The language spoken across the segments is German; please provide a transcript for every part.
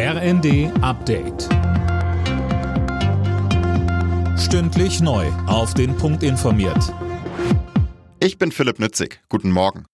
RND Update. Stündlich neu. Auf den Punkt informiert. Ich bin Philipp Nützig. Guten Morgen.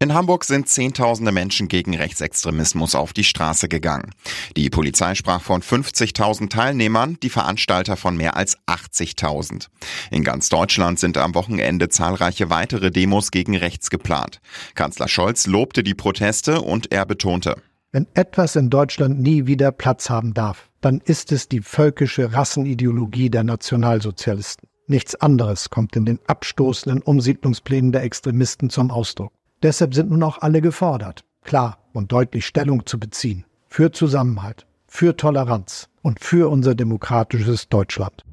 In Hamburg sind Zehntausende Menschen gegen Rechtsextremismus auf die Straße gegangen. Die Polizei sprach von 50.000 Teilnehmern, die Veranstalter von mehr als 80.000. In ganz Deutschland sind am Wochenende zahlreiche weitere Demos gegen rechts geplant. Kanzler Scholz lobte die Proteste und er betonte, wenn etwas in Deutschland nie wieder Platz haben darf, dann ist es die völkische Rassenideologie der Nationalsozialisten. Nichts anderes kommt in den abstoßenden Umsiedlungsplänen der Extremisten zum Ausdruck. Deshalb sind nun auch alle gefordert, klar und deutlich Stellung zu beziehen. Für Zusammenhalt, für Toleranz und für unser demokratisches Deutschland.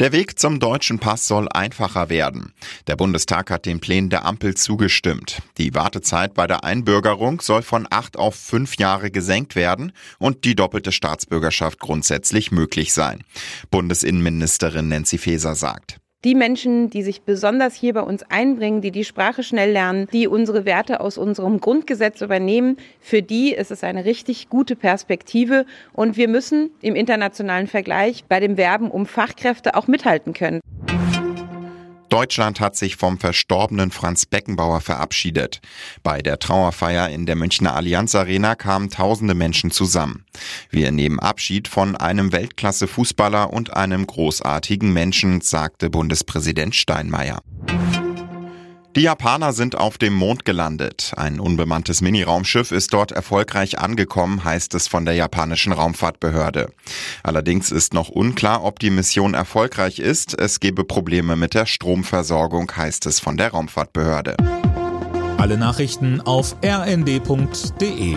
Der Weg zum deutschen Pass soll einfacher werden. Der Bundestag hat den Plänen der Ampel zugestimmt. Die Wartezeit bei der Einbürgerung soll von acht auf fünf Jahre gesenkt werden und die doppelte Staatsbürgerschaft grundsätzlich möglich sein. Bundesinnenministerin Nancy Faeser sagt. Die Menschen, die sich besonders hier bei uns einbringen, die die Sprache schnell lernen, die unsere Werte aus unserem Grundgesetz übernehmen, für die ist es eine richtig gute Perspektive. Und wir müssen im internationalen Vergleich bei dem Werben um Fachkräfte auch mithalten können. Deutschland hat sich vom verstorbenen Franz Beckenbauer verabschiedet. Bei der Trauerfeier in der Münchner Allianz Arena kamen tausende Menschen zusammen. Wir nehmen Abschied von einem Weltklasse-Fußballer und einem großartigen Menschen, sagte Bundespräsident Steinmeier. Die Japaner sind auf dem Mond gelandet. Ein unbemanntes Miniraumschiff ist dort erfolgreich angekommen, heißt es von der japanischen Raumfahrtbehörde. Allerdings ist noch unklar, ob die Mission erfolgreich ist. Es gebe Probleme mit der Stromversorgung, heißt es von der Raumfahrtbehörde. Alle Nachrichten auf rnd.de